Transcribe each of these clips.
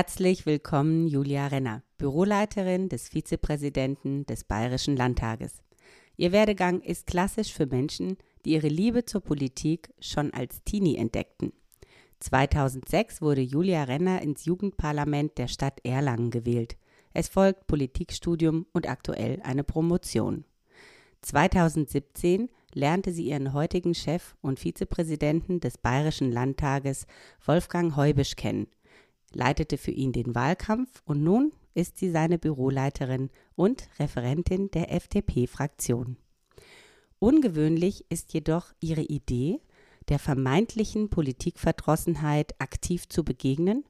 Herzlich willkommen, Julia Renner, Büroleiterin des Vizepräsidenten des Bayerischen Landtages. Ihr Werdegang ist klassisch für Menschen, die ihre Liebe zur Politik schon als Teenie entdeckten. 2006 wurde Julia Renner ins Jugendparlament der Stadt Erlangen gewählt. Es folgt Politikstudium und aktuell eine Promotion. 2017 lernte sie ihren heutigen Chef und Vizepräsidenten des Bayerischen Landtages Wolfgang Heubisch kennen leitete für ihn den Wahlkampf und nun ist sie seine Büroleiterin und Referentin der FDP-Fraktion. Ungewöhnlich ist jedoch ihre Idee, der vermeintlichen Politikverdrossenheit aktiv zu begegnen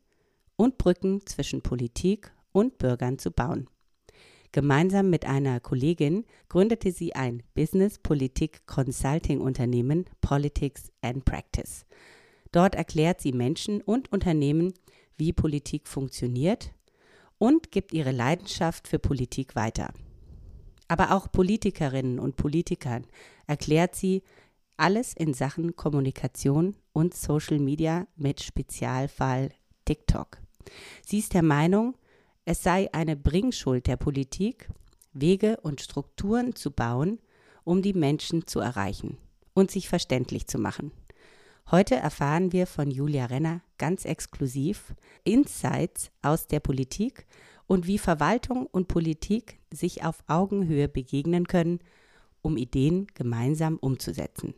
und Brücken zwischen Politik und Bürgern zu bauen. Gemeinsam mit einer Kollegin gründete sie ein Business-Politik-Consulting-Unternehmen Politics and Practice. Dort erklärt sie Menschen und Unternehmen, wie Politik funktioniert und gibt ihre Leidenschaft für Politik weiter. Aber auch Politikerinnen und Politikern erklärt sie alles in Sachen Kommunikation und Social Media mit Spezialfall TikTok. Sie ist der Meinung, es sei eine Bringschuld der Politik, Wege und Strukturen zu bauen, um die Menschen zu erreichen und sich verständlich zu machen. Heute erfahren wir von Julia Renner ganz exklusiv Insights aus der Politik und wie Verwaltung und Politik sich auf Augenhöhe begegnen können, um Ideen gemeinsam umzusetzen.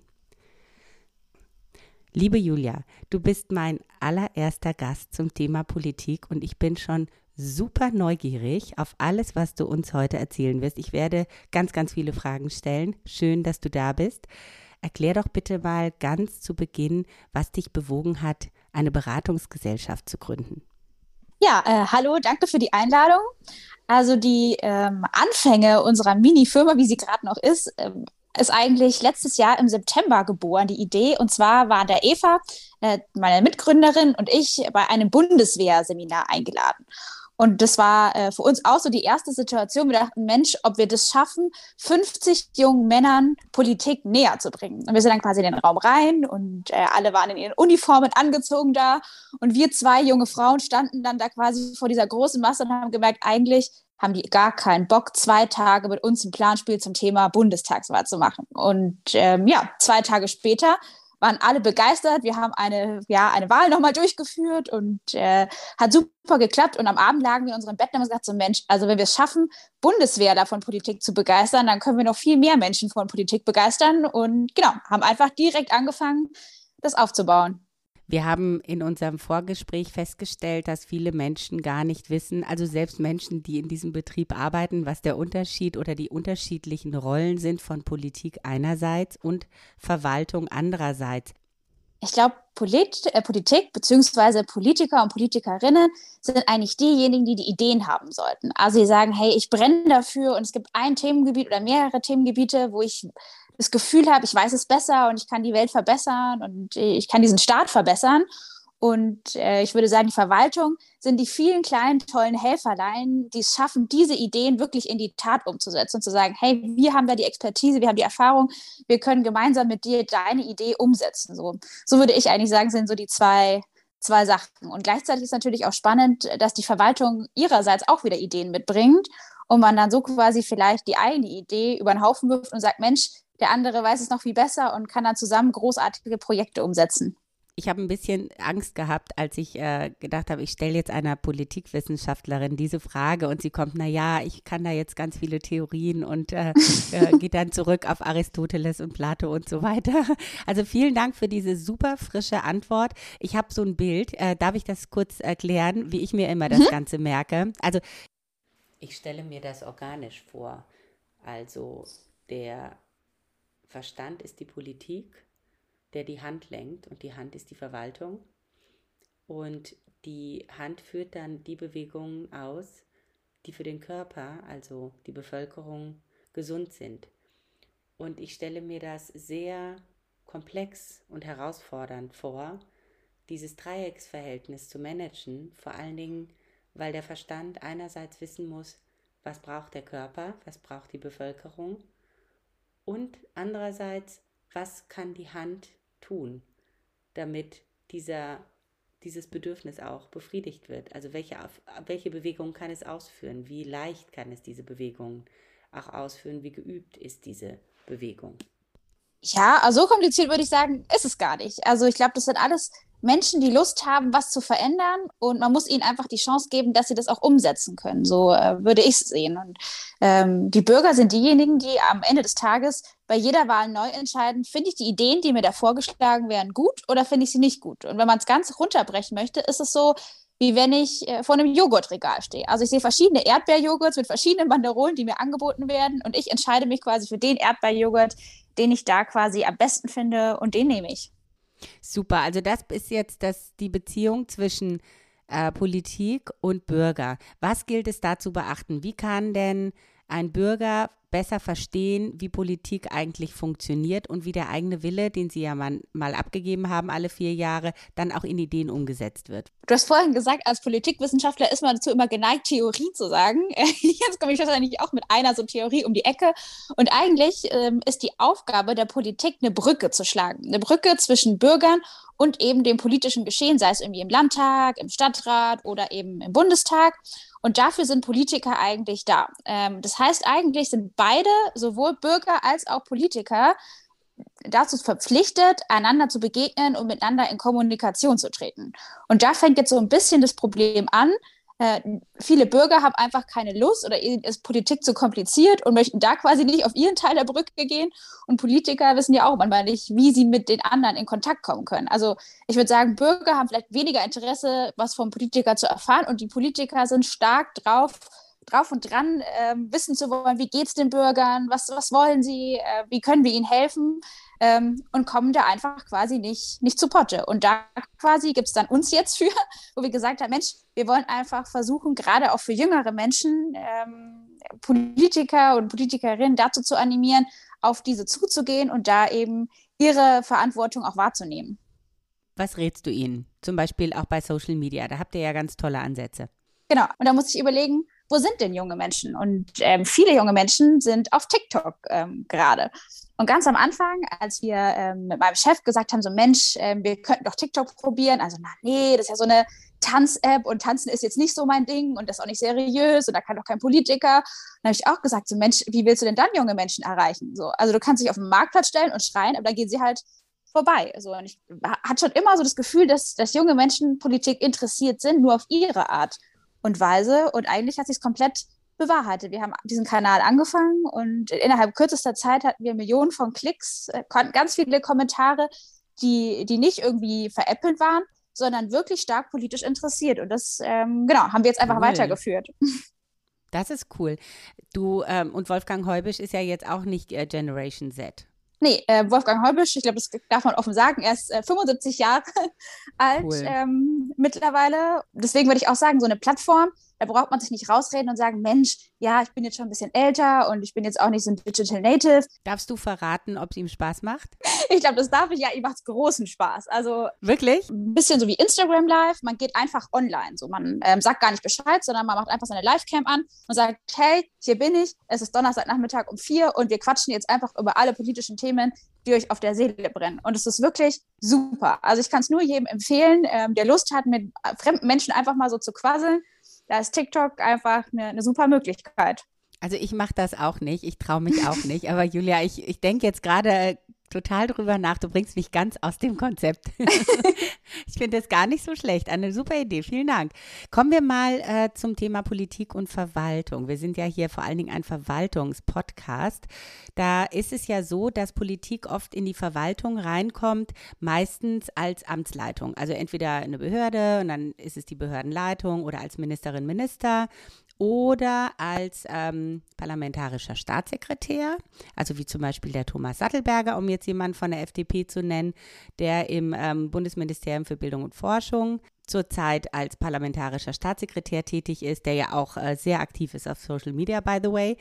Liebe Julia, du bist mein allererster Gast zum Thema Politik und ich bin schon super neugierig auf alles, was du uns heute erzählen wirst. Ich werde ganz, ganz viele Fragen stellen. Schön, dass du da bist. Erklär doch bitte mal ganz zu Beginn, was dich bewogen hat, eine Beratungsgesellschaft zu gründen. Ja, äh, hallo, danke für die Einladung. Also die ähm, Anfänge unserer Mini-Firma, wie sie gerade noch ist, ähm, ist eigentlich letztes Jahr im September geboren, die Idee. Und zwar war der Eva, äh, meine Mitgründerin und ich bei einem Bundeswehrseminar eingeladen. Und das war äh, für uns auch so die erste Situation. Wir dachten, Mensch, ob wir das schaffen, 50 jungen Männern Politik näher zu bringen. Und wir sind dann quasi in den Raum rein und äh, alle waren in ihren Uniformen angezogen da. Und wir zwei junge Frauen standen dann da quasi vor dieser großen Masse und haben gemerkt, eigentlich haben die gar keinen Bock, zwei Tage mit uns ein Planspiel zum Thema Bundestagswahl zu machen. Und ähm, ja, zwei Tage später waren alle begeistert. Wir haben eine, ja, eine Wahl nochmal durchgeführt und äh, hat super geklappt. Und am Abend lagen wir in unserem Bett und haben gesagt, so Mensch, also wenn wir es schaffen, Bundeswehr davon Politik zu begeistern, dann können wir noch viel mehr Menschen von Politik begeistern. Und genau, haben einfach direkt angefangen, das aufzubauen. Wir haben in unserem Vorgespräch festgestellt, dass viele Menschen gar nicht wissen, also selbst Menschen, die in diesem Betrieb arbeiten, was der Unterschied oder die unterschiedlichen Rollen sind von Politik einerseits und Verwaltung andererseits. Ich glaube, Polit äh, Politik bzw. Politiker und Politikerinnen sind eigentlich diejenigen, die die Ideen haben sollten. Also sie sagen, hey, ich brenne dafür und es gibt ein Themengebiet oder mehrere Themengebiete, wo ich das Gefühl habe, ich weiß es besser und ich kann die Welt verbessern und ich kann diesen Staat verbessern. Und äh, ich würde sagen, die Verwaltung sind die vielen kleinen, tollen Helferlein, die es schaffen, diese Ideen wirklich in die Tat umzusetzen und zu sagen, hey, wir haben da die Expertise, wir haben die Erfahrung, wir können gemeinsam mit dir deine Idee umsetzen. So, so würde ich eigentlich sagen, sind so die zwei, zwei Sachen. Und gleichzeitig ist natürlich auch spannend, dass die Verwaltung ihrerseits auch wieder Ideen mitbringt und man dann so quasi vielleicht die eigene Idee über den Haufen wirft und sagt, Mensch, der andere weiß es noch viel besser und kann dann zusammen großartige Projekte umsetzen. Ich habe ein bisschen Angst gehabt, als ich äh, gedacht habe, ich stelle jetzt einer Politikwissenschaftlerin diese Frage und sie kommt, na ja, ich kann da jetzt ganz viele Theorien und äh, äh, geht dann zurück auf Aristoteles und Plato und so weiter. Also vielen Dank für diese super frische Antwort. Ich habe so ein Bild, äh, darf ich das kurz erklären, wie ich mir immer das mhm. Ganze merke? Also ich stelle mir das organisch vor. Also der Verstand ist die Politik, der die Hand lenkt und die Hand ist die Verwaltung. Und die Hand führt dann die Bewegungen aus, die für den Körper, also die Bevölkerung, gesund sind. Und ich stelle mir das sehr komplex und herausfordernd vor, dieses Dreiecksverhältnis zu managen, vor allen Dingen, weil der Verstand einerseits wissen muss, was braucht der Körper, was braucht die Bevölkerung und andererseits, was kann die Hand tun, damit dieser, dieses Bedürfnis auch befriedigt wird. Also welche, welche Bewegung kann es ausführen, wie leicht kann es diese Bewegung auch ausführen, wie geübt ist diese Bewegung. Ja, also so kompliziert würde ich sagen, ist es gar nicht. Also ich glaube, das sind alles Menschen, die Lust haben, was zu verändern und man muss ihnen einfach die Chance geben, dass sie das auch umsetzen können. So äh, würde ich es sehen. Und ähm, die Bürger sind diejenigen, die am Ende des Tages bei jeder Wahl neu entscheiden, finde ich die Ideen, die mir da vorgeschlagen werden, gut oder finde ich sie nicht gut. Und wenn man es ganz runterbrechen möchte, ist es so, wie wenn ich äh, vor einem Joghurtregal stehe. Also ich sehe verschiedene Erdbeerjoghurts mit verschiedenen Banderolen, die mir angeboten werden und ich entscheide mich quasi für den Erdbeerjoghurt, den ich da quasi am besten finde und den nehme ich. Super, also das ist jetzt das, die Beziehung zwischen äh, Politik und Bürger. Was gilt es da zu beachten? Wie kann denn ein Bürger besser verstehen, wie Politik eigentlich funktioniert und wie der eigene Wille, den Sie ja mal, mal abgegeben haben, alle vier Jahre, dann auch in Ideen umgesetzt wird. Du hast vorhin gesagt, als Politikwissenschaftler ist man dazu immer geneigt, Theorie zu sagen. Jetzt komme ich wahrscheinlich auch mit einer so Theorie um die Ecke. Und eigentlich ähm, ist die Aufgabe der Politik, eine Brücke zu schlagen. Eine Brücke zwischen Bürgern und eben dem politischen Geschehen, sei es irgendwie im Landtag, im Stadtrat oder eben im Bundestag. Und dafür sind Politiker eigentlich da. Ähm, das heißt, eigentlich sind beide, sowohl Bürger als auch Politiker, dazu verpflichtet, einander zu begegnen und miteinander in Kommunikation zu treten. Und da fängt jetzt so ein bisschen das Problem an, äh, viele Bürger haben einfach keine Lust oder ist Politik zu kompliziert und möchten da quasi nicht auf ihren Teil der Brücke gehen. Und Politiker wissen ja auch manchmal nicht, wie sie mit den anderen in Kontakt kommen können. Also ich würde sagen, Bürger haben vielleicht weniger Interesse, was vom Politiker zu erfahren und die Politiker sind stark drauf, drauf und dran, äh, wissen zu wollen, wie geht es den Bürgern, was, was wollen sie, äh, wie können wir ihnen helfen ähm, und kommen da einfach quasi nicht, nicht zu Potte. Und da quasi gibt es dann uns jetzt für, wo wir gesagt haben, Mensch, wir wollen einfach versuchen, gerade auch für jüngere Menschen, ähm, Politiker und Politikerinnen dazu zu animieren, auf diese zuzugehen und da eben ihre Verantwortung auch wahrzunehmen. Was rätst du ihnen? Zum Beispiel auch bei Social Media. Da habt ihr ja ganz tolle Ansätze. Genau. Und da muss ich überlegen, wo sind denn junge Menschen? Und ähm, viele junge Menschen sind auf TikTok ähm, gerade. Und ganz am Anfang, als wir ähm, mit meinem Chef gesagt haben, so Mensch, ähm, wir könnten doch TikTok probieren, also na nee, das ist ja so eine Tanz-App und Tanzen ist jetzt nicht so mein Ding und das ist auch nicht seriös und da kann doch kein Politiker. Dann habe ich auch gesagt, so Mensch, wie willst du denn dann junge Menschen erreichen? So, also du kannst dich auf den Marktplatz stellen und schreien, aber dann gehen sie halt vorbei. So, und ich hatte schon immer so das Gefühl, dass, dass junge Menschen Politik interessiert sind, nur auf ihre Art und Weise. Und eigentlich hat sich es komplett bewahrheitet. Wir haben diesen Kanal angefangen und innerhalb kürzester Zeit hatten wir Millionen von Klicks, äh, ganz viele Kommentare, die, die nicht irgendwie veräppelt waren, sondern wirklich stark politisch interessiert. Und das, ähm, genau, haben wir jetzt einfach cool. weitergeführt. Das ist cool. Du ähm, und Wolfgang Heubisch ist ja jetzt auch nicht äh, Generation Z. Nee, äh, Wolfgang Heubisch, ich glaube, das darf man offen sagen, er ist äh, 75 Jahre alt cool. ähm, mittlerweile. Deswegen würde ich auch sagen, so eine Plattform, da braucht man sich nicht rausreden und sagen, Mensch, ja, ich bin jetzt schon ein bisschen älter und ich bin jetzt auch nicht so ein Digital Native. Darfst du verraten, ob es ihm Spaß macht? Ich glaube, das darf ich ja, ihm macht es großen Spaß. Also wirklich? Ein bisschen so wie Instagram Live, man geht einfach online. So, man ähm, sagt gar nicht Bescheid, sondern man macht einfach seine Livecam an und sagt, hey, hier bin ich, es ist Donnerstagnachmittag um vier und wir quatschen jetzt einfach über alle politischen Themen, die euch auf der Seele brennen. Und es ist wirklich super. Also ich kann es nur jedem empfehlen, ähm, der Lust hat, mit fremden Menschen einfach mal so zu quasseln da ist TikTok einfach eine, eine super Möglichkeit. Also ich mache das auch nicht, ich traue mich auch nicht, aber Julia, ich, ich denke jetzt gerade total drüber nach, du bringst mich ganz aus dem Konzept. ich finde das gar nicht so schlecht, eine super Idee, vielen Dank. Kommen wir mal äh, zum Thema Politik und Verwaltung. Wir sind ja hier vor allen Dingen ein Verwaltungspodcast. Da ist es ja so, dass Politik oft in die Verwaltung reinkommt, meistens als Amtsleitung. Also entweder eine Behörde und dann ist es die Behördenleitung oder als Ministerin, Minister oder als ähm, parlamentarischer Staatssekretär, also wie zum Beispiel der Thomas Sattelberger, um jetzt jemanden von der FDP zu nennen, der im ähm, Bundesministerium für Bildung und Forschung zurzeit als parlamentarischer Staatssekretär tätig ist, der ja auch äh, sehr aktiv ist auf Social Media, by the way.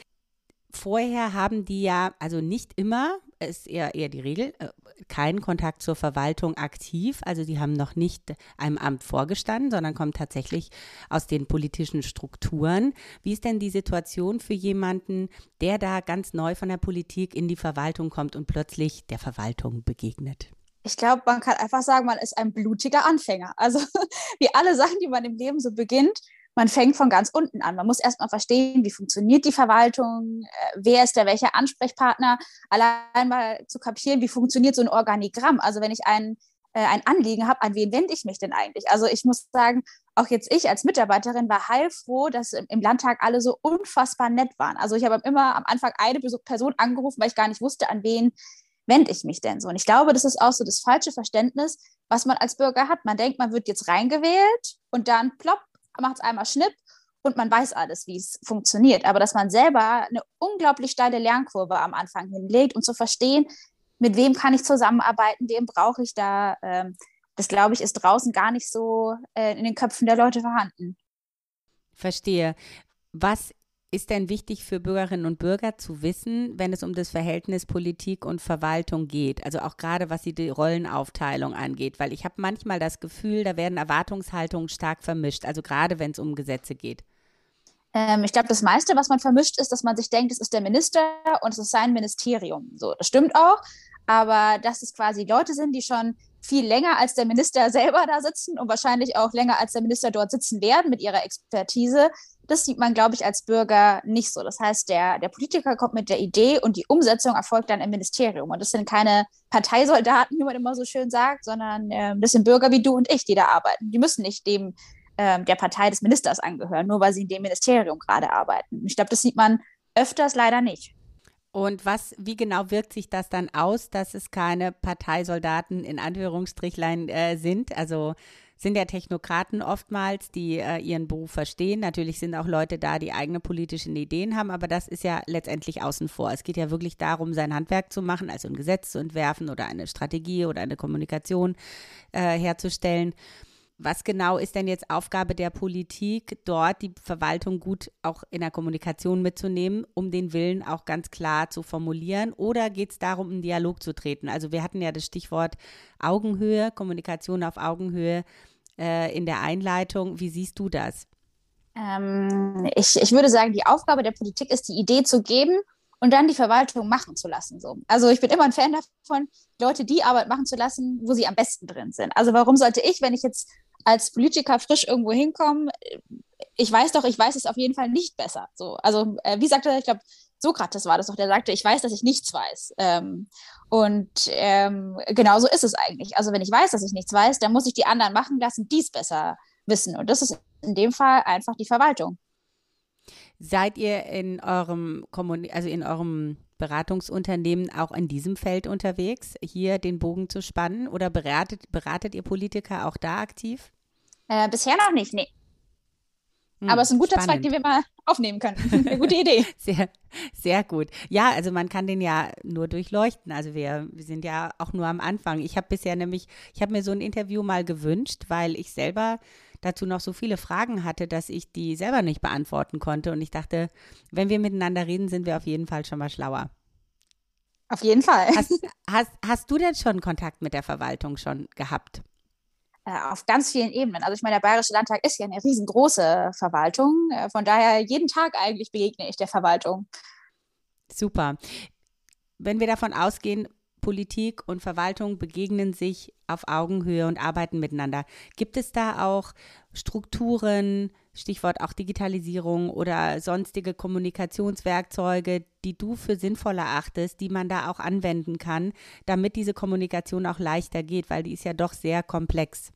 Vorher haben die ja, also nicht immer, ist eher, eher die Regel, äh, keinen Kontakt zur Verwaltung aktiv. Also sie haben noch nicht einem Amt vorgestanden, sondern kommen tatsächlich aus den politischen Strukturen. Wie ist denn die Situation für jemanden, der da ganz neu von der Politik in die Verwaltung kommt und plötzlich der Verwaltung begegnet? Ich glaube, man kann einfach sagen, man ist ein blutiger Anfänger. Also wie alle Sachen, die man im Leben so beginnt, man fängt von ganz unten an. Man muss erstmal verstehen, wie funktioniert die Verwaltung, äh, wer ist der welche Ansprechpartner, allein mal zu kapieren, wie funktioniert so ein Organigramm. Also wenn ich ein, äh, ein Anliegen habe, an wen wende ich mich denn eigentlich? Also ich muss sagen, auch jetzt ich als Mitarbeiterin war heilfroh, dass im Landtag alle so unfassbar nett waren. Also ich habe immer am Anfang eine Person angerufen, weil ich gar nicht wusste, an wen wende ich mich denn so? Und ich glaube, das ist auch so das falsche Verständnis, was man als Bürger hat. Man denkt, man wird jetzt reingewählt und dann plopp, macht es einmal Schnipp und man weiß alles, wie es funktioniert. Aber dass man selber eine unglaublich steile Lernkurve am Anfang hinlegt und zu verstehen, mit wem kann ich zusammenarbeiten, wem brauche ich da, ähm, das glaube ich, ist draußen gar nicht so äh, in den Köpfen der Leute vorhanden. Verstehe. Was ist denn wichtig für Bürgerinnen und Bürger zu wissen, wenn es um das Verhältnis Politik und Verwaltung geht? Also auch gerade was die Rollenaufteilung angeht, weil ich habe manchmal das Gefühl, da werden Erwartungshaltungen stark vermischt, also gerade wenn es um Gesetze geht. Ähm, ich glaube, das meiste, was man vermischt, ist, dass man sich denkt, es ist der Minister und es ist sein Ministerium. So, das stimmt auch, aber dass es quasi Leute sind, die schon viel länger als der Minister selber da sitzen und wahrscheinlich auch länger als der Minister dort sitzen werden mit ihrer Expertise, das sieht man, glaube ich, als Bürger nicht so. Das heißt, der, der Politiker kommt mit der Idee und die Umsetzung erfolgt dann im Ministerium. Und das sind keine Parteisoldaten, wie man immer so schön sagt, sondern äh, das sind Bürger wie du und ich, die da arbeiten. Die müssen nicht dem äh, der Partei des Ministers angehören, nur weil sie in dem Ministerium gerade arbeiten. Ich glaube, das sieht man öfters leider nicht. Und was, wie genau wirkt sich das dann aus, dass es keine Parteisoldaten in Anführungsstrichlein äh, sind? Also sind ja Technokraten oftmals, die äh, ihren Beruf verstehen. Natürlich sind auch Leute da, die eigene politische Ideen haben, aber das ist ja letztendlich außen vor. Es geht ja wirklich darum, sein Handwerk zu machen, also ein Gesetz zu entwerfen oder eine Strategie oder eine Kommunikation äh, herzustellen. Was genau ist denn jetzt Aufgabe der Politik, dort die Verwaltung gut auch in der Kommunikation mitzunehmen, um den Willen auch ganz klar zu formulieren? Oder geht es darum, in Dialog zu treten? Also wir hatten ja das Stichwort Augenhöhe, Kommunikation auf Augenhöhe äh, in der Einleitung. Wie siehst du das? Ähm, ich, ich würde sagen, die Aufgabe der Politik ist, die Idee zu geben und dann die Verwaltung machen zu lassen. So. Also ich bin immer ein Fan davon, Leute die Arbeit machen zu lassen, wo sie am besten drin sind. Also warum sollte ich, wenn ich jetzt als Politiker frisch irgendwo hinkomme, ich weiß doch, ich weiß es auf jeden Fall nicht besser. So. Also äh, wie sagte, ich glaube, Sokrates war das doch, der sagte, ich weiß, dass ich nichts weiß. Ähm, und ähm, genauso ist es eigentlich. Also wenn ich weiß, dass ich nichts weiß, dann muss ich die anderen machen lassen, die es besser wissen. Und das ist in dem Fall einfach die Verwaltung. Seid ihr in eurem Kommuni also in eurem Beratungsunternehmen auch in diesem Feld unterwegs, hier den Bogen zu spannen? Oder beratet, beratet ihr Politiker auch da aktiv? Äh, bisher noch nicht, nee. Hm, Aber es ist ein guter spannend. Zweig, den wir mal aufnehmen können. Eine gute Idee. Sehr, sehr gut. Ja, also man kann den ja nur durchleuchten. Also wir, wir sind ja auch nur am Anfang. Ich habe bisher nämlich, ich habe mir so ein Interview mal gewünscht, weil ich selber dazu noch so viele Fragen hatte, dass ich die selber nicht beantworten konnte. Und ich dachte, wenn wir miteinander reden, sind wir auf jeden Fall schon mal schlauer. Auf jeden Fall. Hast, hast, hast du denn schon Kontakt mit der Verwaltung schon gehabt? Äh, auf ganz vielen Ebenen. Also ich meine, der Bayerische Landtag ist ja eine riesengroße Verwaltung. Äh, von daher jeden Tag eigentlich begegne ich der Verwaltung. Super. Wenn wir davon ausgehen, Politik und Verwaltung begegnen sich auf Augenhöhe und arbeiten miteinander. Gibt es da auch Strukturen, Stichwort auch Digitalisierung oder sonstige Kommunikationswerkzeuge, die du für sinnvoll erachtest, die man da auch anwenden kann, damit diese Kommunikation auch leichter geht, weil die ist ja doch sehr komplex.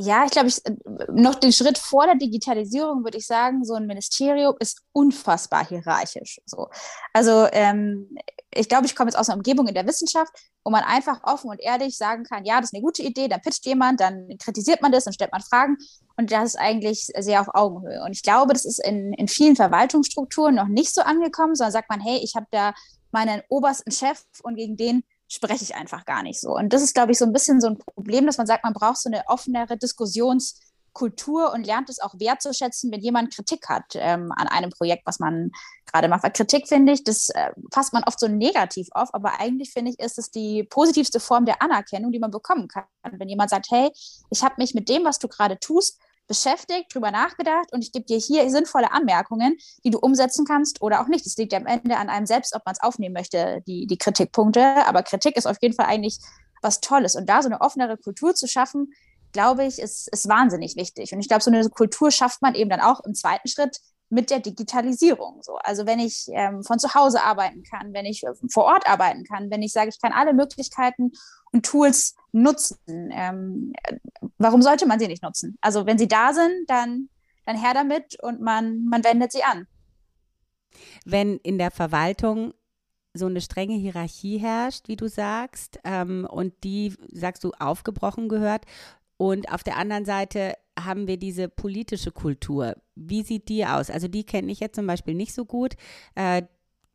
Ja, ich glaube, ich, noch den Schritt vor der Digitalisierung würde ich sagen, so ein Ministerium ist unfassbar hierarchisch. So. Also ähm, ich glaube, ich komme jetzt aus einer Umgebung in der Wissenschaft, wo man einfach offen und ehrlich sagen kann, ja, das ist eine gute Idee, dann pitcht jemand, dann kritisiert man das, dann stellt man Fragen und das ist eigentlich sehr auf Augenhöhe. Und ich glaube, das ist in, in vielen Verwaltungsstrukturen noch nicht so angekommen, sondern sagt man, hey, ich habe da meinen obersten Chef und gegen den spreche ich einfach gar nicht so. Und das ist, glaube ich, so ein bisschen so ein Problem, dass man sagt, man braucht so eine offenere Diskussionskultur und lernt es auch wertzuschätzen, wenn jemand Kritik hat ähm, an einem Projekt, was man gerade macht. Weil Kritik, finde ich, das äh, fasst man oft so negativ auf, aber eigentlich, finde ich, ist es die positivste Form der Anerkennung, die man bekommen kann. Wenn jemand sagt, hey, ich habe mich mit dem, was du gerade tust, beschäftigt, drüber nachgedacht und ich gebe dir hier sinnvolle Anmerkungen, die du umsetzen kannst oder auch nicht. Es liegt ja am Ende an einem selbst, ob man es aufnehmen möchte, die, die Kritikpunkte. Aber Kritik ist auf jeden Fall eigentlich was Tolles. Und da so eine offenere Kultur zu schaffen, glaube ich, ist, ist wahnsinnig wichtig. Und ich glaube, so eine Kultur schafft man eben dann auch im zweiten Schritt mit der Digitalisierung. So. Also wenn ich ähm, von zu Hause arbeiten kann, wenn ich äh, vor Ort arbeiten kann, wenn ich sage, ich kann alle Möglichkeiten und Tools nutzen, ähm, warum sollte man sie nicht nutzen? Also wenn sie da sind, dann, dann her damit und man, man wendet sie an. Wenn in der Verwaltung so eine strenge Hierarchie herrscht, wie du sagst, ähm, und die, sagst du, aufgebrochen gehört, und auf der anderen Seite haben wir diese politische Kultur. Wie sieht die aus? Also die kenne ich jetzt zum Beispiel nicht so gut. Äh,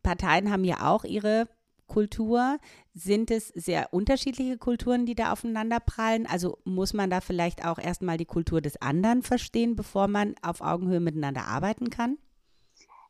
Parteien haben ja auch ihre Kultur. Sind es sehr unterschiedliche Kulturen, die da aufeinander prallen? Also muss man da vielleicht auch erstmal die Kultur des anderen verstehen, bevor man auf Augenhöhe miteinander arbeiten kann?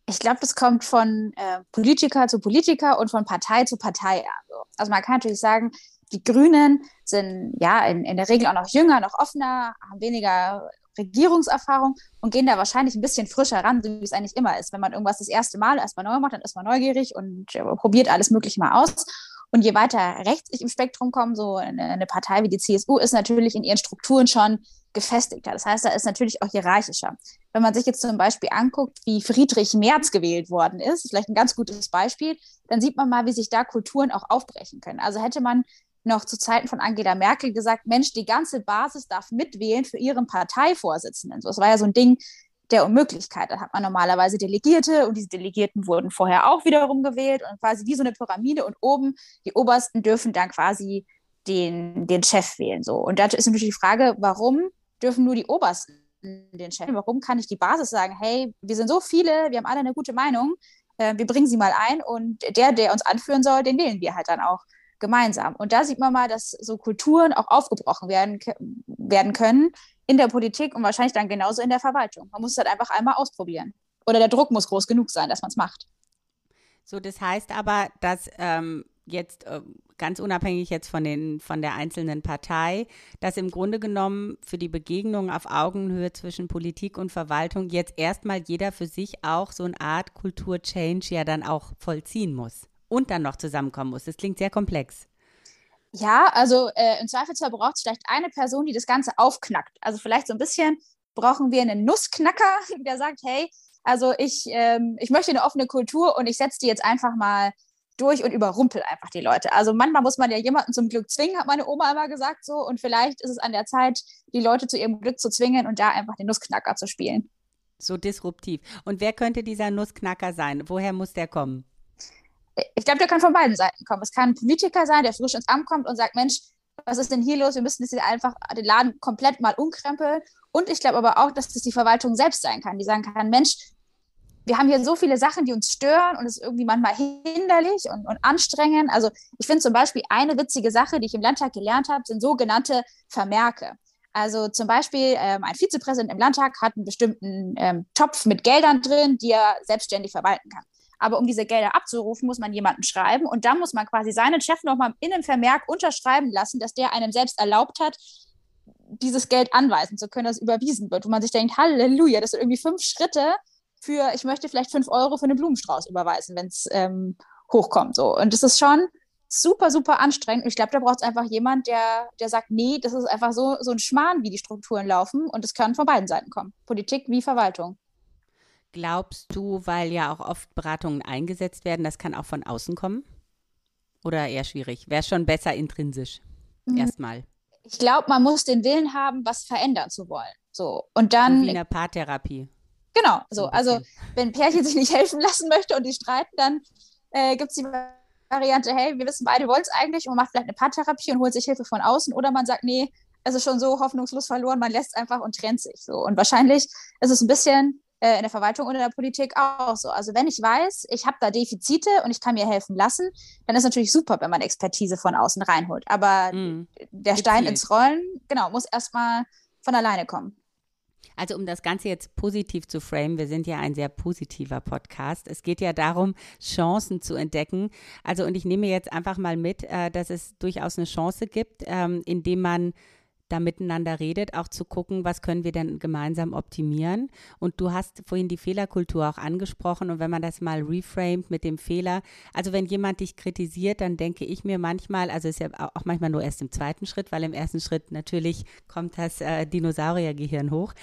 Ich glaube, das kommt von äh, Politiker zu Politiker und von Partei zu Partei. Also, also man kann natürlich sagen, die Grünen sind ja in, in der Regel auch noch jünger, noch offener, haben weniger Regierungserfahrung und gehen da wahrscheinlich ein bisschen frischer ran, so wie es eigentlich immer ist. Wenn man irgendwas das erste Mal erstmal neu macht, dann ist man neugierig und äh, probiert alles Mögliche mal aus. Und je weiter rechts ich im Spektrum komme, so eine, eine, Partei wie die CSU ist natürlich in ihren Strukturen schon gefestigter. Das heißt, da ist natürlich auch hierarchischer. Wenn man sich jetzt zum Beispiel anguckt, wie Friedrich Merz gewählt worden ist, vielleicht ein ganz gutes Beispiel, dann sieht man mal, wie sich da Kulturen auch aufbrechen können. Also hätte man noch zu Zeiten von Angela Merkel gesagt, Mensch, die ganze Basis darf mitwählen für ihren Parteivorsitzenden. So, das war ja so ein Ding der Unmöglichkeit. Da hat man normalerweise Delegierte und diese Delegierten wurden vorher auch wiederum gewählt und quasi wie so eine Pyramide und oben die Obersten dürfen dann quasi den, den Chef wählen. So. Und dazu ist natürlich die Frage, warum dürfen nur die Obersten den Chef? Warum kann ich die Basis sagen, hey, wir sind so viele, wir haben alle eine gute Meinung, äh, wir bringen sie mal ein und der, der uns anführen soll, den wählen wir halt dann auch gemeinsam. Und da sieht man mal, dass so Kulturen auch aufgebrochen werden, werden können in der Politik und wahrscheinlich dann genauso in der Verwaltung. Man muss es halt einfach einmal ausprobieren. Oder der Druck muss groß genug sein, dass man es macht. So, das heißt aber, dass ähm, jetzt äh, ganz unabhängig jetzt von, den, von der einzelnen Partei, dass im Grunde genommen für die Begegnung auf Augenhöhe zwischen Politik und Verwaltung jetzt erstmal jeder für sich auch so eine Art Kultur-Change ja dann auch vollziehen muss und dann noch zusammenkommen muss. Das klingt sehr komplex. Ja, also äh, im Zweifelsfall braucht es vielleicht eine Person, die das Ganze aufknackt. Also vielleicht so ein bisschen brauchen wir einen Nussknacker, der sagt, hey, also ich, ähm, ich möchte eine offene Kultur und ich setze die jetzt einfach mal durch und überrumpel einfach die Leute. Also manchmal muss man ja jemanden zum Glück zwingen, hat meine Oma immer gesagt so. Und vielleicht ist es an der Zeit, die Leute zu ihrem Glück zu zwingen und da einfach den Nussknacker zu spielen. So disruptiv. Und wer könnte dieser Nussknacker sein? Woher muss der kommen? Ich glaube, der kann von beiden Seiten kommen. Es kann ein Politiker sein, der frisch ins Amt kommt und sagt, Mensch, was ist denn hier los? Wir müssen jetzt einfach den Laden komplett mal umkrempeln. Und ich glaube aber auch, dass das die Verwaltung selbst sein kann, die sagen kann, Mensch, wir haben hier so viele Sachen, die uns stören und es ist irgendwie manchmal hinderlich und, und anstrengend. Also ich finde zum Beispiel eine witzige Sache, die ich im Landtag gelernt habe, sind sogenannte Vermerke. Also zum Beispiel ähm, ein Vizepräsident im Landtag hat einen bestimmten ähm, Topf mit Geldern drin, die er selbstständig verwalten kann. Aber um diese Gelder abzurufen, muss man jemanden schreiben und dann muss man quasi seinen Chef nochmal in einem Vermerk unterschreiben lassen, dass der einem selbst erlaubt hat, dieses Geld anweisen zu können, dass überwiesen wird. Wo man sich denkt, Halleluja, das sind irgendwie fünf Schritte für, ich möchte vielleicht fünf Euro für einen Blumenstrauß überweisen, wenn es ähm, hochkommt. So. Und das ist schon super, super anstrengend. Und ich glaube, da braucht es einfach jemand, der, der sagt, nee, das ist einfach so, so ein Schmarrn, wie die Strukturen laufen. Und es kann von beiden Seiten kommen. Politik wie Verwaltung. Glaubst du, weil ja auch oft Beratungen eingesetzt werden, das kann auch von außen kommen? Oder eher schwierig? Wäre schon besser intrinsisch? Mhm. Erstmal. Ich glaube, man muss den Willen haben, was verändern zu wollen. So. Und dann. Wie in der Paartherapie. Genau, so. Also, wenn Pärchen sich nicht helfen lassen möchte und die streiten, dann äh, gibt es die Variante, hey, wir wissen beide wollen es eigentlich und man macht vielleicht eine Paartherapie und holt sich Hilfe von außen. Oder man sagt, nee, es ist schon so hoffnungslos verloren, man lässt einfach und trennt sich so. Und wahrscheinlich ist es ein bisschen äh, in der Verwaltung oder in der Politik auch so. Also wenn ich weiß, ich habe da Defizite und ich kann mir helfen lassen, dann ist natürlich super, wenn man Expertise von außen reinholt. Aber mm. der Stein ins Rollen, genau, muss erstmal von alleine kommen. Also um das Ganze jetzt positiv zu framen, wir sind ja ein sehr positiver Podcast. Es geht ja darum, Chancen zu entdecken. Also und ich nehme jetzt einfach mal mit, äh, dass es durchaus eine Chance gibt, ähm, indem man da miteinander redet, auch zu gucken, was können wir denn gemeinsam optimieren. Und du hast vorhin die Fehlerkultur auch angesprochen. Und wenn man das mal reframed mit dem Fehler, also wenn jemand dich kritisiert, dann denke ich mir manchmal, also ist ja auch manchmal nur erst im zweiten Schritt, weil im ersten Schritt natürlich kommt das äh, Dinosauriergehirn hoch.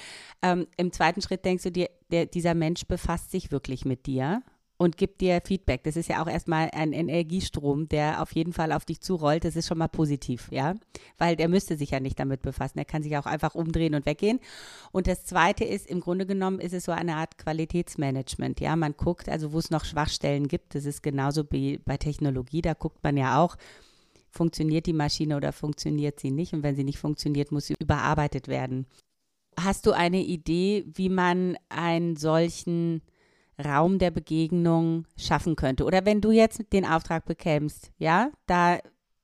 Ähm, Im zweiten Schritt denkst du dir, der, dieser Mensch befasst sich wirklich mit dir und gibt dir Feedback. Das ist ja auch erstmal ein Energiestrom, der auf jeden Fall auf dich zurollt. Das ist schon mal positiv, ja, weil der müsste sich ja nicht damit befassen. Er kann sich auch einfach umdrehen und weggehen. Und das Zweite ist, im Grunde genommen ist es so eine Art Qualitätsmanagement. Ja, man guckt, also wo es noch Schwachstellen gibt. Das ist genauso wie bei Technologie. Da guckt man ja auch, funktioniert die Maschine oder funktioniert sie nicht. Und wenn sie nicht funktioniert, muss sie überarbeitet werden. Hast du eine Idee, wie man einen solchen Raum der Begegnung schaffen könnte. Oder wenn du jetzt den Auftrag bekämst, ja, da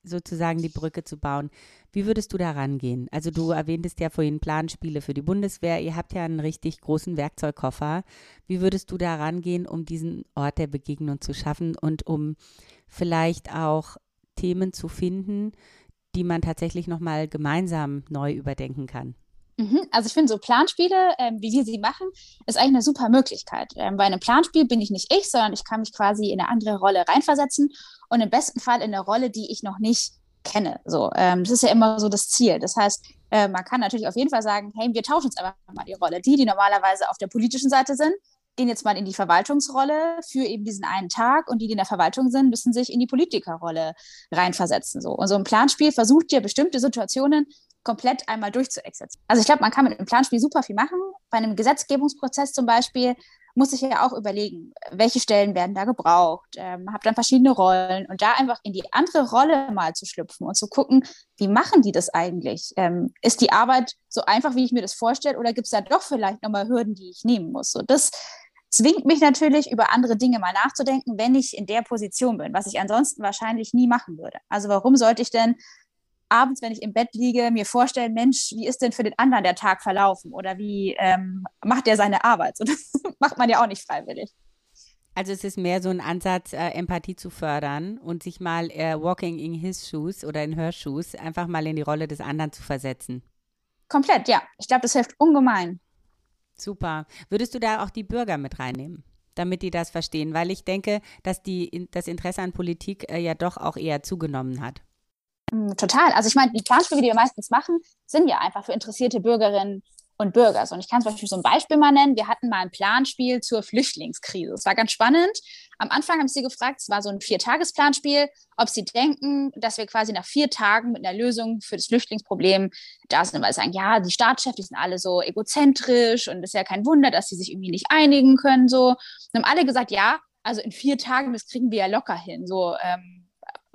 sozusagen die Brücke zu bauen, wie würdest du da rangehen? Also du erwähntest ja vorhin Planspiele für die Bundeswehr, ihr habt ja einen richtig großen Werkzeugkoffer. Wie würdest du da rangehen, um diesen Ort der Begegnung zu schaffen und um vielleicht auch Themen zu finden, die man tatsächlich nochmal gemeinsam neu überdenken kann? Mhm. Also ich finde so Planspiele, ähm, wie wir sie machen, ist eigentlich eine super Möglichkeit. Ähm, bei einem Planspiel bin ich nicht ich, sondern ich kann mich quasi in eine andere Rolle reinversetzen und im besten Fall in eine Rolle, die ich noch nicht kenne. So, ähm, das ist ja immer so das Ziel. Das heißt, äh, man kann natürlich auf jeden Fall sagen, hey, wir tauschen jetzt einfach mal die Rolle. Die, die normalerweise auf der politischen Seite sind, gehen jetzt mal in die Verwaltungsrolle für eben diesen einen Tag und die, die in der Verwaltung sind, müssen sich in die Politikerrolle reinversetzen. So. Und so ein Planspiel versucht ja bestimmte Situationen komplett einmal durchzuexerzieren. Also ich glaube, man kann mit einem Planspiel super viel machen. Bei einem Gesetzgebungsprozess zum Beispiel muss ich ja auch überlegen, welche Stellen werden da gebraucht, ähm, habe dann verschiedene Rollen und da einfach in die andere Rolle mal zu schlüpfen und zu gucken, wie machen die das eigentlich? Ähm, ist die Arbeit so einfach, wie ich mir das vorstelle, oder gibt es da doch vielleicht nochmal Hürden, die ich nehmen muss? So, das zwingt mich natürlich, über andere Dinge mal nachzudenken, wenn ich in der Position bin, was ich ansonsten wahrscheinlich nie machen würde. Also warum sollte ich denn abends, wenn ich im Bett liege, mir vorstellen, Mensch, wie ist denn für den anderen der Tag verlaufen oder wie ähm, macht er seine Arbeit? So, das macht man ja auch nicht freiwillig. Also es ist mehr so ein Ansatz, äh, Empathie zu fördern und sich mal äh, walking in his shoes oder in her shoes einfach mal in die Rolle des anderen zu versetzen. Komplett, ja. Ich glaube, das hilft ungemein. Super. Würdest du da auch die Bürger mit reinnehmen? damit die das verstehen, weil ich denke, dass die, das Interesse an Politik äh, ja doch auch eher zugenommen hat. Hm, total. Also ich meine, die Planspiele, die wir meistens machen, sind ja einfach für interessierte Bürgerinnen und Bürger. Und ich kann zum Beispiel so ein Beispiel mal nennen. Wir hatten mal ein Planspiel zur Flüchtlingskrise. Es war ganz spannend. Am Anfang haben sie gefragt, es war so ein Viertagesplanspiel, ob sie denken, dass wir quasi nach vier Tagen mit einer Lösung für das Flüchtlingsproblem da sind. Weil sie sagen, ja, die Staatschefs, die sind alle so egozentrisch und es ist ja kein Wunder, dass sie sich irgendwie nicht einigen können. So. Und haben alle gesagt, ja, also in vier Tagen, das kriegen wir ja locker hin. So, ähm,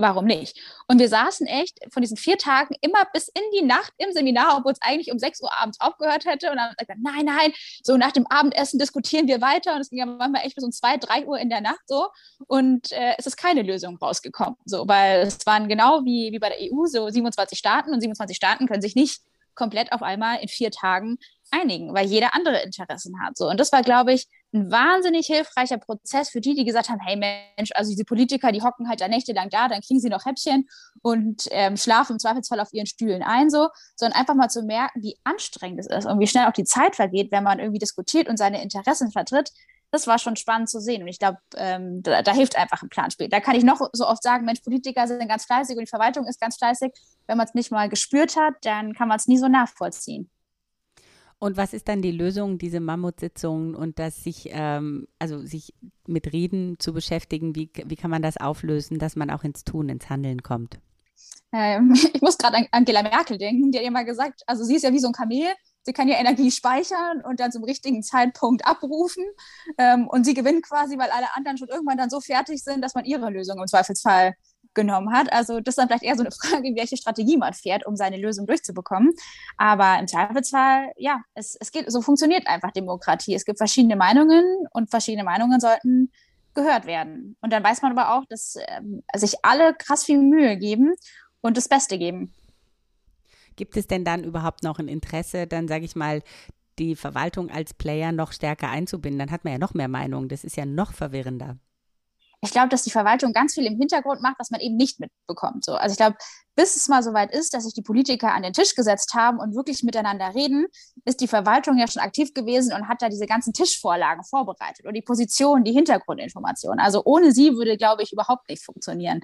warum nicht? Und wir saßen echt von diesen vier Tagen immer bis in die Nacht im Seminar, obwohl es eigentlich um 6 Uhr abends aufgehört hätte. Und dann haben wir gesagt, nein, nein, so nach dem Abendessen diskutieren wir weiter. Und es ging ja manchmal echt bis um 2, 3 Uhr in der Nacht so. Und äh, es ist keine Lösung rausgekommen. So, weil es waren genau wie, wie bei der EU so 27 Staaten und 27 Staaten können sich nicht komplett auf einmal in vier Tagen einigen, weil jeder andere Interessen hat. So. Und das war, glaube ich, ein wahnsinnig hilfreicher Prozess für die, die gesagt haben, hey Mensch, also diese Politiker, die hocken halt da nächtelang da, dann kriegen sie noch Häppchen und ähm, schlafen im Zweifelsfall auf ihren Stühlen ein, so, sondern einfach mal zu merken, wie anstrengend es ist und wie schnell auch die Zeit vergeht, wenn man irgendwie diskutiert und seine Interessen vertritt. Das war schon spannend zu sehen. Und ich glaube, ähm, da, da, hilft einfach ein Planspiel. Da kann ich noch so oft sagen, Mensch, Politiker sind ganz fleißig und die Verwaltung ist ganz fleißig. Wenn man es nicht mal gespürt hat, dann kann man es nie so nachvollziehen. Und was ist dann die Lösung, diese Mammutsitzungen und das sich, ähm, also sich mit Reden zu beschäftigen? Wie, wie kann man das auflösen, dass man auch ins Tun, ins Handeln kommt? Ähm, ich muss gerade an Angela Merkel denken, die hat immer gesagt, also sie ist ja wie so ein Kamel, sie kann ja Energie speichern und dann zum richtigen Zeitpunkt abrufen. Ähm, und sie gewinnt quasi, weil alle anderen schon irgendwann dann so fertig sind, dass man ihre Lösung im Zweifelsfall genommen hat. Also das ist dann vielleicht eher so eine Frage, welche Strategie man fährt, um seine Lösung durchzubekommen. Aber im Zweifelsfall, ja, es, es geht, so funktioniert einfach Demokratie. Es gibt verschiedene Meinungen und verschiedene Meinungen sollten gehört werden. Und dann weiß man aber auch, dass äh, sich alle krass viel Mühe geben und das Beste geben. Gibt es denn dann überhaupt noch ein Interesse, dann sage ich mal, die Verwaltung als Player noch stärker einzubinden? Dann hat man ja noch mehr Meinungen. Das ist ja noch verwirrender ich glaube, dass die Verwaltung ganz viel im Hintergrund macht, was man eben nicht mitbekommt. So. Also ich glaube, bis es mal so weit ist, dass sich die Politiker an den Tisch gesetzt haben und wirklich miteinander reden, ist die Verwaltung ja schon aktiv gewesen und hat da diese ganzen Tischvorlagen vorbereitet und die Position, die Hintergrundinformationen. Also ohne sie würde, glaube ich, überhaupt nicht funktionieren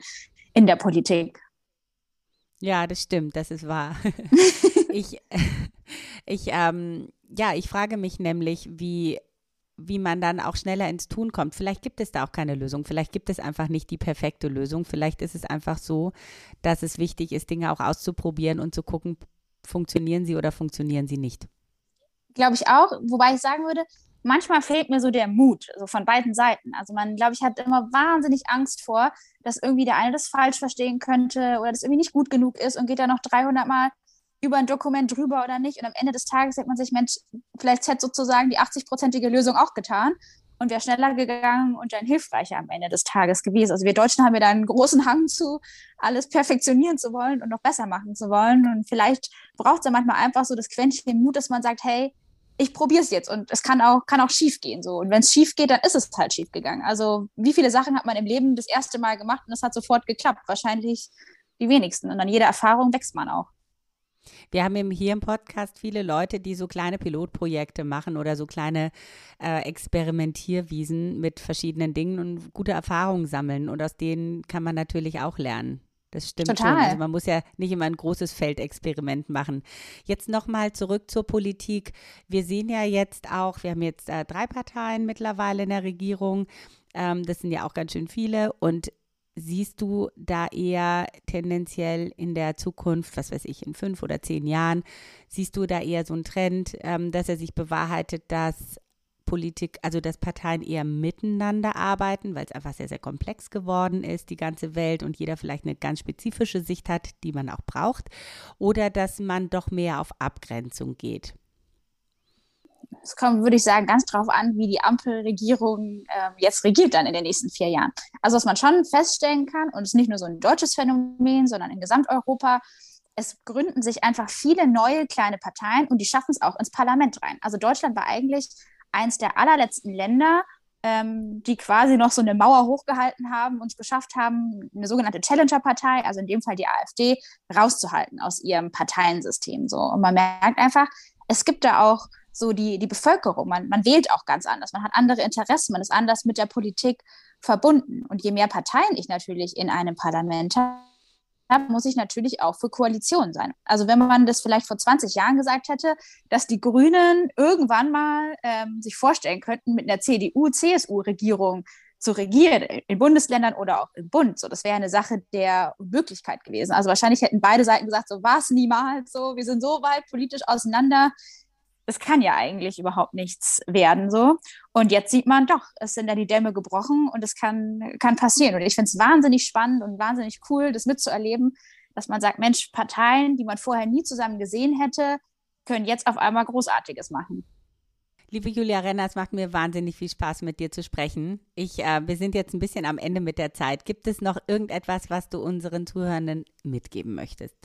in der Politik. Ja, das stimmt, das ist wahr. ich, ich, ähm, ja, ich frage mich nämlich, wie wie man dann auch schneller ins Tun kommt. Vielleicht gibt es da auch keine Lösung. Vielleicht gibt es einfach nicht die perfekte Lösung. Vielleicht ist es einfach so, dass es wichtig ist, Dinge auch auszuprobieren und zu gucken, funktionieren sie oder funktionieren sie nicht. Glaube ich auch. Wobei ich sagen würde, manchmal fehlt mir so der Mut, so von beiden Seiten. Also man, glaube ich, hat immer wahnsinnig Angst vor, dass irgendwie der eine das falsch verstehen könnte oder das irgendwie nicht gut genug ist und geht da noch 300 Mal über ein Dokument drüber oder nicht. Und am Ende des Tages denkt man sich, Mensch, vielleicht hätte sozusagen die 80-prozentige Lösung auch getan und wäre schneller gegangen und dann hilfreicher am Ende des Tages gewesen. Also wir Deutschen haben ja da einen großen Hang zu, alles perfektionieren zu wollen und noch besser machen zu wollen. Und vielleicht braucht es ja manchmal einfach so das Quäntchen Mut, dass man sagt, hey, ich probiere es jetzt und es kann auch, kann auch schief gehen. So. Und wenn es schief geht, dann ist es halt schief gegangen. Also wie viele Sachen hat man im Leben das erste Mal gemacht und es hat sofort geklappt? Wahrscheinlich die wenigsten. Und an jeder Erfahrung wächst man auch. Wir haben hier im Podcast viele Leute, die so kleine Pilotprojekte machen oder so kleine äh, Experimentierwiesen mit verschiedenen Dingen und gute Erfahrungen sammeln. Und aus denen kann man natürlich auch lernen. Das stimmt Total. schon. Also man muss ja nicht immer ein großes Feldexperiment machen. Jetzt nochmal zurück zur Politik. Wir sehen ja jetzt auch, wir haben jetzt äh, drei Parteien mittlerweile in der Regierung. Ähm, das sind ja auch ganz schön viele. Und siehst du da eher tendenziell in der Zukunft, was weiß ich, in fünf oder zehn Jahren, siehst du da eher so einen Trend, ähm, dass er sich bewahrheitet, dass Politik, also dass Parteien eher miteinander arbeiten, weil es einfach sehr, sehr komplex geworden ist, die ganze Welt und jeder vielleicht eine ganz spezifische Sicht hat, die man auch braucht, oder dass man doch mehr auf Abgrenzung geht? Es kommt, würde ich sagen, ganz drauf an, wie die Ampelregierung äh, jetzt regiert dann in den nächsten vier Jahren. Also was man schon feststellen kann, und es ist nicht nur so ein deutsches Phänomen, sondern in Gesamteuropa, es gründen sich einfach viele neue kleine Parteien und die schaffen es auch ins Parlament rein. Also Deutschland war eigentlich eins der allerletzten Länder, ähm, die quasi noch so eine Mauer hochgehalten haben und es geschafft haben, eine sogenannte Challenger-Partei, also in dem Fall die AfD, rauszuhalten aus ihrem Parteiensystem. So. Und man merkt einfach, es gibt da auch so die, die Bevölkerung. Man, man wählt auch ganz anders. Man hat andere Interessen. Man ist anders mit der Politik verbunden. Und je mehr Parteien ich natürlich in einem Parlament habe, muss ich natürlich auch für Koalitionen sein. Also wenn man das vielleicht vor 20 Jahren gesagt hätte, dass die Grünen irgendwann mal ähm, sich vorstellen könnten, mit einer CDU-CSU-Regierung zu regieren, in Bundesländern oder auch im Bund. So, das wäre eine Sache der Unmöglichkeit gewesen. Also wahrscheinlich hätten beide Seiten gesagt, so war es niemals so, wir sind so weit politisch auseinander, es kann ja eigentlich überhaupt nichts werden so. Und jetzt sieht man doch, es sind da die Dämme gebrochen und es kann, kann passieren. Und ich finde es wahnsinnig spannend und wahnsinnig cool, das mitzuerleben, dass man sagt, Mensch, Parteien, die man vorher nie zusammen gesehen hätte, können jetzt auf einmal Großartiges machen. Liebe Julia Renner, es macht mir wahnsinnig viel Spaß, mit dir zu sprechen. Ich, äh, wir sind jetzt ein bisschen am Ende mit der Zeit. Gibt es noch irgendetwas, was du unseren Zuhörenden mitgeben möchtest?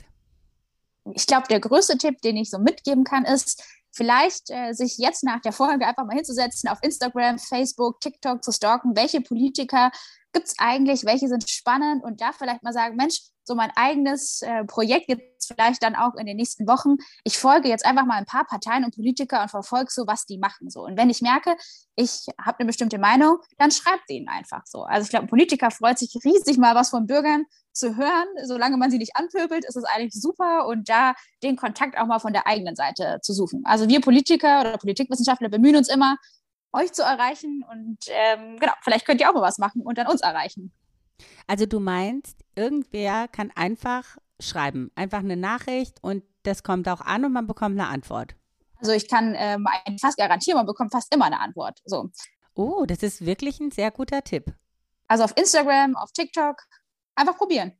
Ich glaube, der größte Tipp, den ich so mitgeben kann, ist, vielleicht äh, sich jetzt nach der Folge einfach mal hinzusetzen, auf Instagram, Facebook, TikTok zu stalken, welche Politiker gibt es eigentlich, welche sind spannend? Und da vielleicht mal sagen, Mensch, so mein eigenes äh, Projekt jetzt vielleicht dann auch in den nächsten Wochen. Ich folge jetzt einfach mal ein paar Parteien und Politiker und verfolge so, was die machen so. Und wenn ich merke, ich habe eine bestimmte Meinung, dann schreibt sie ihnen einfach so. Also ich glaube, ein Politiker freut sich riesig mal was von Bürgern zu hören. Solange man sie nicht anpöbelt, ist es eigentlich super und da den Kontakt auch mal von der eigenen Seite zu suchen. Also wir Politiker oder Politikwissenschaftler bemühen uns immer, euch zu erreichen und ähm, genau, vielleicht könnt ihr auch mal was machen und dann uns erreichen. Also du meinst, irgendwer kann einfach schreiben, einfach eine Nachricht und das kommt auch an und man bekommt eine Antwort. Also ich kann ähm, fast garantieren, man bekommt fast immer eine Antwort. So. Oh, das ist wirklich ein sehr guter Tipp. Also auf Instagram, auf TikTok einfach probieren.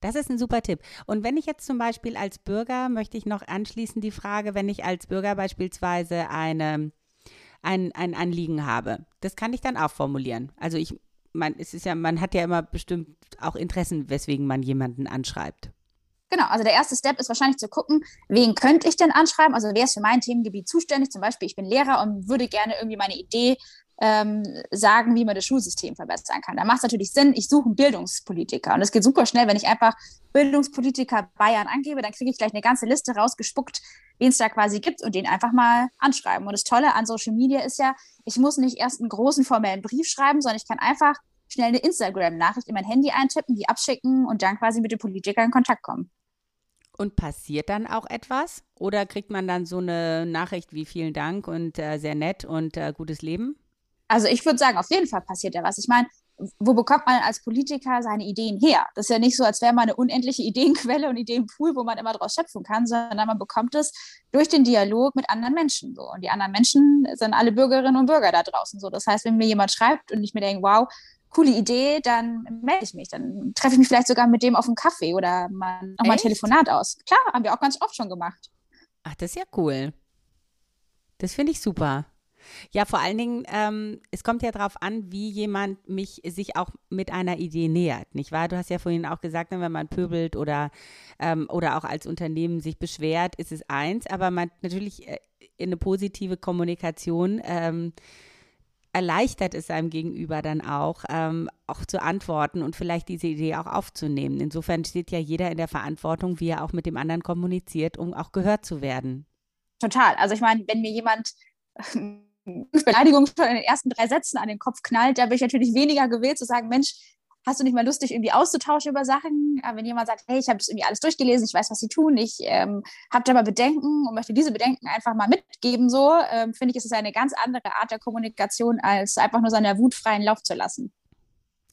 Das ist ein super Tipp. Und wenn ich jetzt zum Beispiel als Bürger, möchte ich noch anschließen die Frage, wenn ich als Bürger beispielsweise eine, ein, ein Anliegen habe, das kann ich dann auch formulieren. Also ich, man, es ist ja, man hat ja immer bestimmt auch Interessen, weswegen man jemanden anschreibt. Genau, also der erste Step ist wahrscheinlich zu gucken, wen könnte ich denn anschreiben? Also wer ist für mein Themengebiet zuständig? Zum Beispiel, ich bin Lehrer und würde gerne irgendwie meine Idee ähm, sagen, wie man das Schulsystem verbessern kann. Da macht es natürlich Sinn, ich suche einen Bildungspolitiker. Und es geht super schnell, wenn ich einfach Bildungspolitiker Bayern angebe, dann kriege ich gleich eine ganze Liste rausgespuckt, wen es da quasi gibt und den einfach mal anschreiben. Und das Tolle an Social Media ist ja, ich muss nicht erst einen großen formellen Brief schreiben, sondern ich kann einfach schnell eine Instagram-Nachricht in mein Handy eintippen, die abschicken und dann quasi mit dem Politiker in Kontakt kommen. Und passiert dann auch etwas? Oder kriegt man dann so eine Nachricht wie vielen Dank und äh, sehr nett und äh, gutes Leben? Also ich würde sagen, auf jeden Fall passiert ja was. Ich meine, wo bekommt man als Politiker seine Ideen her? Das ist ja nicht so, als wäre man eine unendliche Ideenquelle und Ideenpool, wo man immer draus schöpfen kann, sondern man bekommt es durch den Dialog mit anderen Menschen. So. Und die anderen Menschen sind alle Bürgerinnen und Bürger da draußen. So. Das heißt, wenn mir jemand schreibt und ich mir denke, wow, coole Idee, dann melde ich mich. Dann treffe ich mich vielleicht sogar mit dem auf einen Kaffee oder noch mal ein Telefonat aus. Klar, haben wir auch ganz oft schon gemacht. Ach, das ist ja cool. Das finde ich super. Ja, vor allen Dingen, ähm, es kommt ja darauf an, wie jemand mich sich auch mit einer Idee nähert, nicht wahr? Du hast ja vorhin auch gesagt, wenn man pöbelt oder, ähm, oder auch als Unternehmen sich beschwert, ist es eins, aber man natürlich äh, eine positive Kommunikation ähm, erleichtert es seinem Gegenüber dann auch, ähm, auch zu antworten und vielleicht diese Idee auch aufzunehmen. Insofern steht ja jeder in der Verantwortung, wie er auch mit dem anderen kommuniziert, um auch gehört zu werden. Total. Also ich meine, wenn mir jemand Beleidigung schon in den ersten drei Sätzen an den Kopf knallt, da bin ich natürlich weniger gewählt zu sagen, Mensch, hast du nicht mal Lust, dich irgendwie auszutauschen über Sachen? Aber wenn jemand sagt, hey, ich habe das irgendwie alles durchgelesen, ich weiß, was sie tun, ich ähm, habe da mal Bedenken und möchte diese Bedenken einfach mal mitgeben, so ähm, finde ich, ist es eine ganz andere Art der Kommunikation, als einfach nur seiner Wut freien Lauf zu lassen.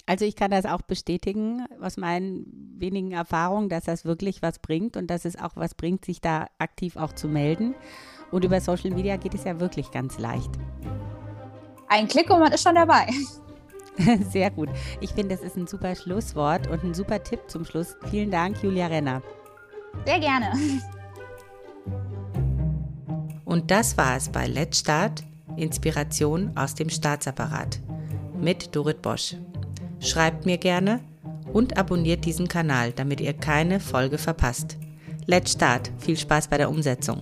Also ich kann das auch bestätigen aus meinen wenigen Erfahrungen, dass das wirklich was bringt und dass es auch was bringt, sich da aktiv auch zu melden. Und über Social Media geht es ja wirklich ganz leicht. Ein Klick und man ist schon dabei. Sehr gut. Ich finde, das ist ein super Schlusswort und ein super Tipp zum Schluss. Vielen Dank, Julia Renner. Sehr gerne. Und das war es bei Let's Start, Inspiration aus dem Staatsapparat mit Dorit Bosch. Schreibt mir gerne und abonniert diesen Kanal, damit ihr keine Folge verpasst. Let's Start. Viel Spaß bei der Umsetzung.